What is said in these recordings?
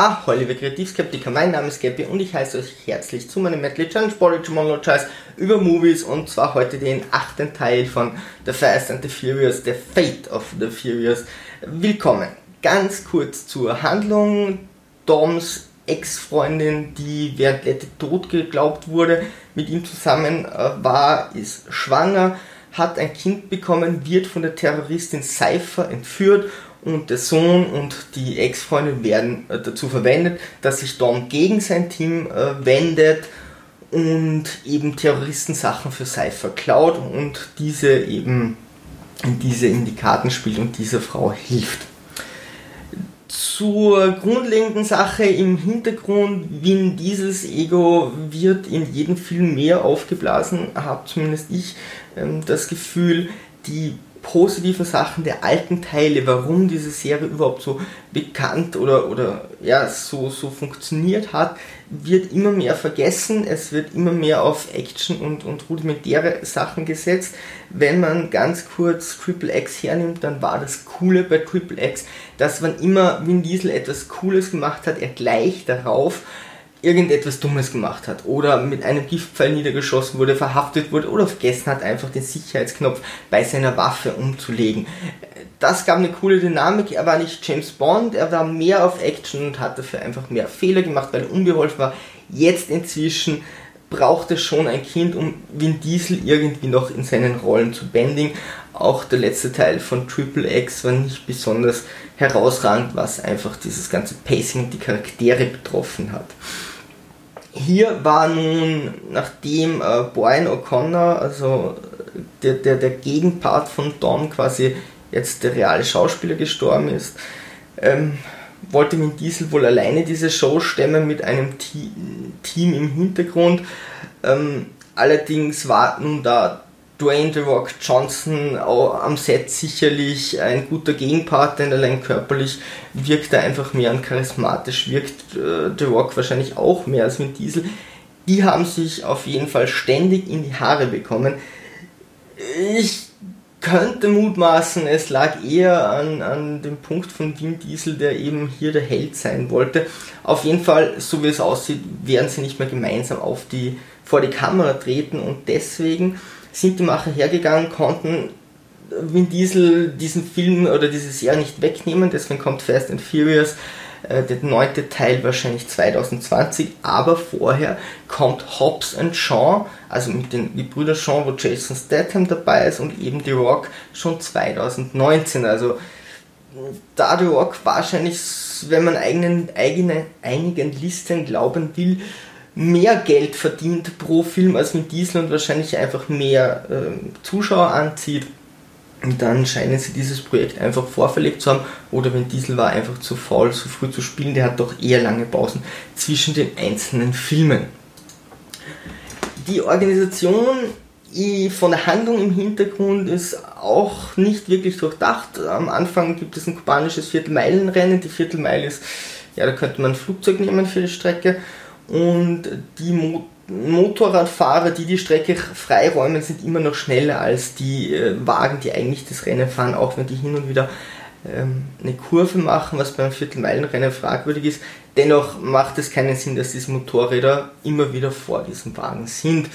Ah, liebe Kreativskeptiker, mein Name ist Gappy und ich heiße euch herzlich zu meinem Metal Challenge Body Monologize über Movies und zwar heute den achten Teil von The Fast and the Furious, The Fate of the Furious. Willkommen. Ganz kurz zur Handlung. Doms Ex-Freundin, die während Letty tot geglaubt wurde, mit ihm zusammen äh, war, ist schwanger, hat ein Kind bekommen, wird von der Terroristin Cypher entführt und der Sohn und die Ex-Freundin werden äh, dazu verwendet, dass sich Dom gegen sein Team äh, wendet und eben Terroristensachen für Cypher klaut und diese eben diese in die Karten spielt und dieser Frau hilft. Zur grundlegenden Sache im Hintergrund, Vin Diesels Ego wird in jedem Film mehr aufgeblasen, habe zumindest ich ähm, das Gefühl, die positiven Sachen der alten Teile, warum diese Serie überhaupt so bekannt oder, oder ja, so, so funktioniert hat, wird immer mehr vergessen. Es wird immer mehr auf Action und, und rudimentäre Sachen gesetzt. Wenn man ganz kurz Triple X hernimmt, dann war das Coole bei Triple X, dass wann immer Vin Diesel etwas Cooles gemacht hat, er gleich darauf irgendetwas Dummes gemacht hat oder mit einem Giftpfeil niedergeschossen wurde, verhaftet wurde oder vergessen hat, einfach den Sicherheitsknopf bei seiner Waffe umzulegen. Das gab eine coole Dynamik. Er war nicht James Bond, er war mehr auf Action und hat dafür einfach mehr Fehler gemacht, weil er unbeholfen war. Jetzt inzwischen braucht es schon ein Kind, um Vin Diesel irgendwie noch in seinen Rollen zu bändigen. Auch der letzte Teil von Triple X war nicht besonders herausragend, was einfach dieses ganze Pacing und die Charaktere betroffen hat. Hier war nun, nachdem äh, Brian O'Connor, also der, der, der Gegenpart von Dom quasi jetzt der reale Schauspieler gestorben ist, ähm, wollte Vin Diesel wohl alleine diese Show stemmen mit einem Team im Hintergrund. Ähm, allerdings war nun da Dwayne The Rock Johnson am Set sicherlich ein guter Gegenpart, denn allein körperlich wirkt er einfach mehr und charismatisch wirkt äh, The Rock wahrscheinlich auch mehr als Vin Diesel. Die haben sich auf jeden Fall ständig in die Haare bekommen. Ich könnte mutmaßen, es lag eher an, an dem Punkt von Vin Diesel, der eben hier der Held sein wollte. Auf jeden Fall, so wie es aussieht, werden sie nicht mehr gemeinsam auf die, vor die Kamera treten und deswegen sind die Macher hergegangen, konnten Vin Diesel diesen Film oder diese Serie nicht wegnehmen, deswegen kommt Fast and Furious äh, der neunte Teil wahrscheinlich 2020, aber vorher kommt Hobbs and Shaw, also mit den Gebrüder Shaw, wo Jason Statham dabei ist und eben The Rock schon 2019. Also da The Rock wahrscheinlich, wenn man eigenen, eigene, einigen Listen glauben will, mehr Geld verdient pro Film als mit Diesel und wahrscheinlich einfach mehr äh, Zuschauer anzieht und dann scheinen sie dieses Projekt einfach vorverlegt zu haben. Oder wenn Diesel war einfach zu faul, zu früh zu spielen, der hat doch eher lange Pausen zwischen den einzelnen Filmen. Die Organisation von der Handlung im Hintergrund ist auch nicht wirklich durchdacht. Am Anfang gibt es ein kubanisches Viertelmeilenrennen. Die Viertelmeile ist, ja, da könnte man ein Flugzeug nehmen für die Strecke. Und die Mo Motorradfahrer, die die Strecke freiräumen, sind immer noch schneller als die äh, Wagen, die eigentlich das Rennen fahren, auch wenn die hin und wieder ähm, eine Kurve machen, was beim Viertelmeilenrennen fragwürdig ist. Dennoch macht es keinen Sinn, dass diese Motorräder immer wieder vor diesem Wagen sind.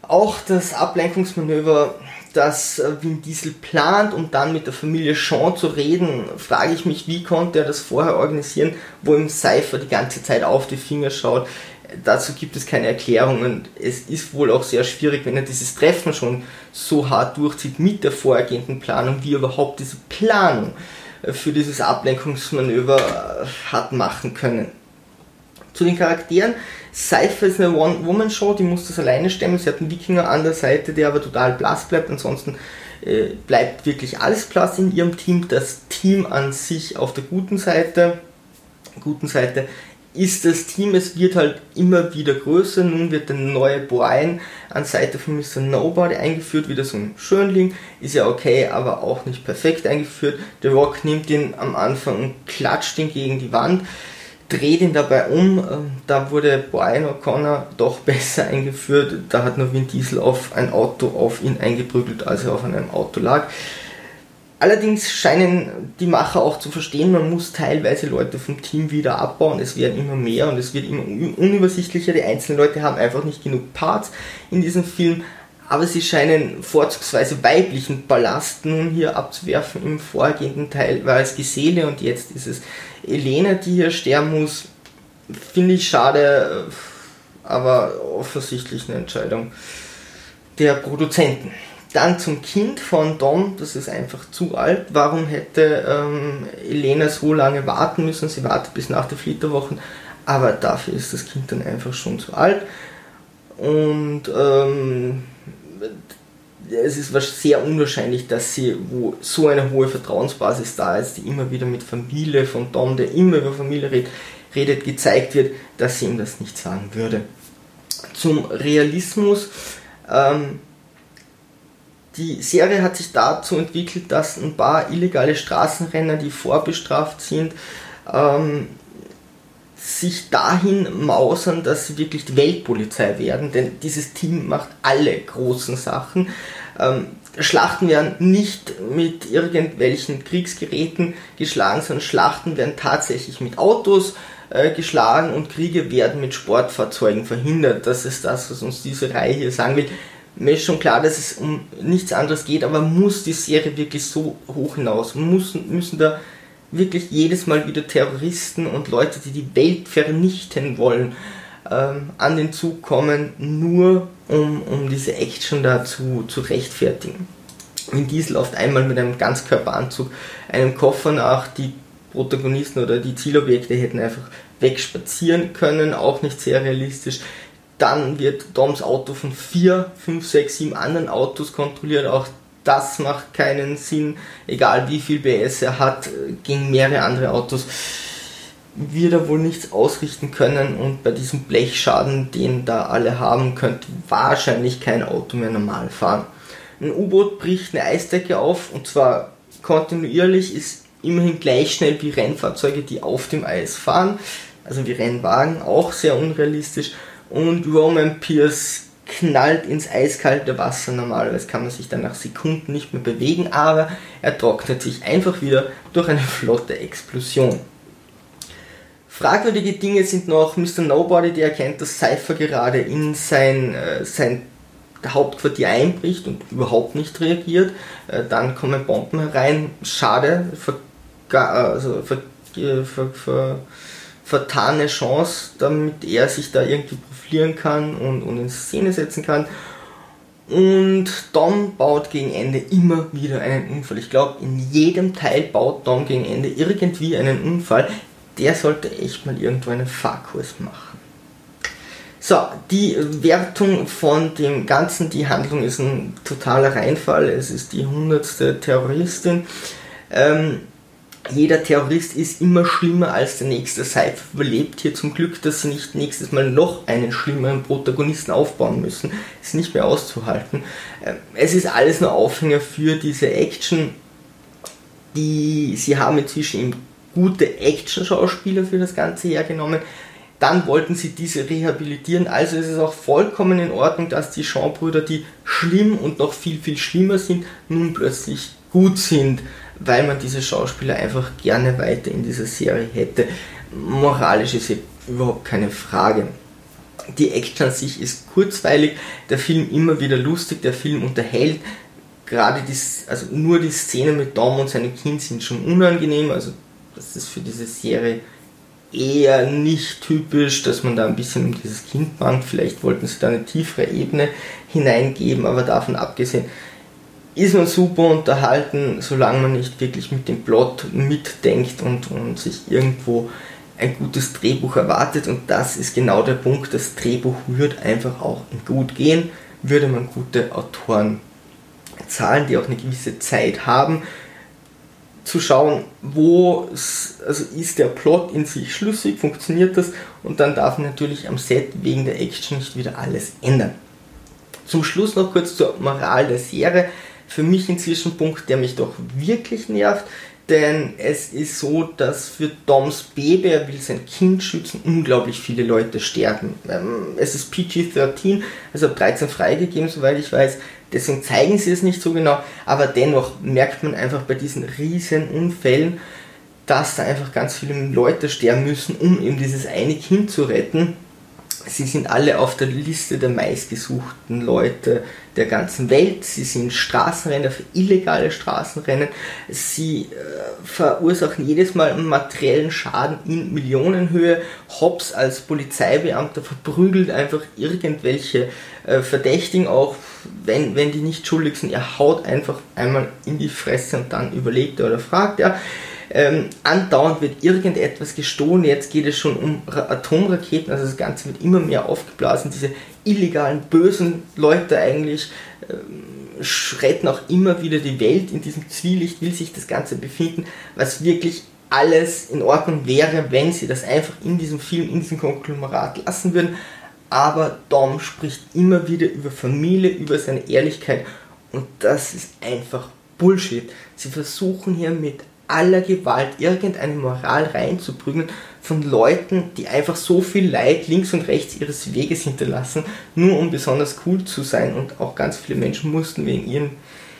Auch das Ablenkungsmanöver, das äh, Vin Diesel plant, um dann mit der Familie Sean zu reden, frage ich mich, wie konnte er das vorher organisieren, wo ihm Cypher die ganze Zeit auf die Finger schaut dazu gibt es keine Erklärung und es ist wohl auch sehr schwierig, wenn er dieses Treffen schon so hart durchzieht mit der vorhergehenden Planung, wie er überhaupt diese Planung äh, für dieses Ablenkungsmanöver äh, hat machen können. Zu den Charakteren. Cypher ist eine One-Woman-Show, die muss das alleine stemmen. Sie hat einen Wikinger an der Seite, der aber total blass bleibt. Ansonsten äh, bleibt wirklich alles blass in ihrem Team. Das Team an sich auf der guten Seite, guten Seite ist das Team, es wird halt immer wieder größer. Nun wird der neue Brian an Seite von Mr. Nobody eingeführt, wieder so ein Schönling. Ist ja okay, aber auch nicht perfekt eingeführt. The Rock nimmt ihn am Anfang und klatscht ihn gegen die Wand, dreht ihn dabei um. Ähm, da wurde Brian O'Connor doch besser eingeführt. Da hat nur Vin Diesel auf ein Auto auf ihn eingeprügelt, als er auf einem Auto lag Allerdings scheinen die Macher auch zu verstehen, man muss teilweise Leute vom Team wieder abbauen. Es werden immer mehr und es wird immer unübersichtlicher. Die einzelnen Leute haben einfach nicht genug Parts in diesem Film. Aber sie scheinen vorzugsweise weiblichen Ballast nun hier abzuwerfen. Im vorgehenden Teil war es Gisele und jetzt ist es Elena, die hier sterben muss. Finde ich schade, aber offensichtlich eine Entscheidung der Produzenten. Dann zum Kind von Dom, das ist einfach zu alt. Warum hätte ähm, Elena so lange warten müssen? Sie wartet bis nach der Flitterwochen, aber dafür ist das Kind dann einfach schon zu alt. Und ähm, es ist sehr unwahrscheinlich, dass sie, wo so eine hohe Vertrauensbasis da ist, die immer wieder mit Familie von Dom, der immer über Familie redet, redet gezeigt wird, dass sie ihm das nicht sagen würde. Zum Realismus. Ähm, die Serie hat sich dazu entwickelt, dass ein paar illegale Straßenrenner, die vorbestraft sind, ähm, sich dahin mausern, dass sie wirklich die Weltpolizei werden, denn dieses Team macht alle großen Sachen. Ähm, Schlachten werden nicht mit irgendwelchen Kriegsgeräten geschlagen, sondern Schlachten werden tatsächlich mit Autos äh, geschlagen und Kriege werden mit Sportfahrzeugen verhindert. Das ist das, was uns diese Reihe hier sagen will mir ist schon klar, dass es um nichts anderes geht, aber muss die Serie wirklich so hoch hinaus? Müssen, müssen da wirklich jedes Mal wieder Terroristen und Leute, die die Welt vernichten wollen, ähm, an den Zug kommen, nur um, um diese Action da zu, zu rechtfertigen? Vin Diesel oft einmal mit einem Ganzkörperanzug einem Koffer nach, die Protagonisten oder die Zielobjekte hätten einfach wegspazieren können, auch nicht sehr realistisch. Dann wird Doms Auto von 4, 5, 6, 7 anderen Autos kontrolliert. Auch das macht keinen Sinn. Egal wie viel BS er hat, gegen mehrere andere Autos wird er wohl nichts ausrichten können. Und bei diesem Blechschaden, den da alle haben, könnte wahrscheinlich kein Auto mehr normal fahren. Ein U-Boot bricht eine Eisdecke auf und zwar kontinuierlich, ist immerhin gleich schnell wie Rennfahrzeuge, die auf dem Eis fahren. Also wie Rennwagen, auch sehr unrealistisch und Roman Pierce knallt ins eiskalte Wasser. Normalerweise kann man sich dann nach Sekunden nicht mehr bewegen, aber er trocknet sich einfach wieder durch eine flotte Explosion. Fragwürdige Dinge sind noch Mr. Nobody, der erkennt, dass Cypher gerade in sein, äh, sein Hauptquartier einbricht und überhaupt nicht reagiert. Äh, dann kommen Bomben herein. Schade, also ver, äh, ver, ver, vertane Chance, damit er sich da irgendwie profilieren kann und, und in Szene setzen kann. Und Dom baut gegen Ende immer wieder einen Unfall. Ich glaube, in jedem Teil baut Dom gegen Ende irgendwie einen Unfall. Der sollte echt mal irgendwo einen Fahrkurs machen. So, die Wertung von dem Ganzen, die Handlung ist ein totaler Reinfall. Es ist die hundertste Terroristin. Ähm, jeder Terrorist ist immer schlimmer als der nächste. Seife überlebt hier zum Glück, dass sie nicht nächstes Mal noch einen schlimmeren Protagonisten aufbauen müssen. Ist nicht mehr auszuhalten. Ähm, es ist alles nur Aufhänger für diese Action. Die, sie haben inzwischen gute Action-Schauspieler für das Ganze hergenommen. Dann wollten sie diese rehabilitieren. Also ist es auch vollkommen in Ordnung, dass die Jean-Brüder, die schlimm und noch viel, viel schlimmer sind, nun plötzlich gut sind weil man diese Schauspieler einfach gerne weiter in dieser Serie hätte. Moralisch ist überhaupt keine Frage. Die Action an sich ist kurzweilig, der Film immer wieder lustig, der Film unterhält. Gerade die, also nur die Szene mit Dom und seinem Kind sind schon unangenehm, also das ist für diese Serie eher nicht typisch, dass man da ein bisschen um dieses Kind bangt. Vielleicht wollten sie da eine tiefere Ebene hineingeben, aber davon abgesehen ist man super unterhalten, solange man nicht wirklich mit dem Plot mitdenkt und, und sich irgendwo ein gutes Drehbuch erwartet. Und das ist genau der Punkt. Das Drehbuch würde einfach auch gut gehen, würde man gute Autoren zahlen, die auch eine gewisse Zeit haben, zu schauen, wo also ist der Plot in sich schlüssig, funktioniert das und dann darf man natürlich am Set wegen der Action nicht wieder alles ändern. Zum Schluss noch kurz zur Moral der Serie für mich inzwischen ein Punkt, der mich doch wirklich nervt, denn es ist so, dass für Doms Baby, er will sein Kind schützen, unglaublich viele Leute sterben. Ähm, es ist PG-13, also ab 13 freigegeben, soweit ich weiß. deswegen zeigen sie es nicht so genau, aber dennoch merkt man einfach bei diesen riesen Unfällen, dass da einfach ganz viele Leute sterben müssen, um eben dieses eine Kind zu retten. Sie sind alle auf der Liste der meistgesuchten Leute der ganzen Welt. Sie sind Straßenrenner für illegale Straßenrennen. Sie äh, verursachen jedes Mal materiellen Schaden in Millionenhöhe. Hobbs als Polizeibeamter verprügelt einfach irgendwelche äh, Verdächtigen, auch wenn, wenn die nicht schuldig sind. Er haut einfach einmal in die Fresse und dann überlegt er oder fragt er. Ähm, andauernd wird irgendetwas gestohlen. Jetzt geht es schon um Atomraketen. Also das Ganze wird immer mehr aufgeblasen. Diese illegalen, bösen Leute eigentlich ähm, retten auch immer wieder die Welt. In diesem Zwielicht will sich das Ganze befinden, was wirklich alles in Ordnung wäre, wenn sie das einfach in diesem Film, in diesem Konglomerat lassen würden. Aber Dom spricht immer wieder über Familie, über seine Ehrlichkeit und das ist einfach Bullshit. Sie versuchen hier mit aller Gewalt irgendeine Moral reinzuprügeln von Leuten, die einfach so viel Leid links und rechts ihres Weges hinterlassen, nur um besonders cool zu sein. Und auch ganz viele Menschen mussten wegen ihren,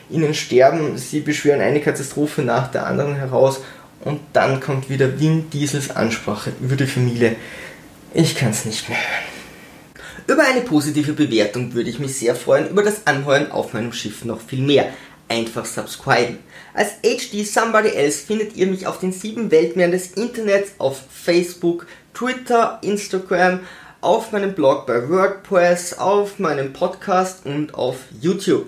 ihnen sterben. Sie beschwören eine Katastrophe nach der anderen heraus. Und dann kommt wieder Vin Diesels Ansprache über die Familie. Ich kann es nicht mehr hören. Über eine positive Bewertung würde ich mich sehr freuen, über das Anheuern auf meinem Schiff noch viel mehr einfach subscriben. Als HD Somebody Else findet ihr mich auf den sieben Weltmeeren des Internets auf Facebook, Twitter, Instagram, auf meinem Blog bei WordPress, auf meinem Podcast und auf YouTube.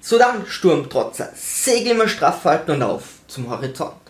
So dann, Sturmtrotzer, Segel immer straff halten und auf zum Horizont.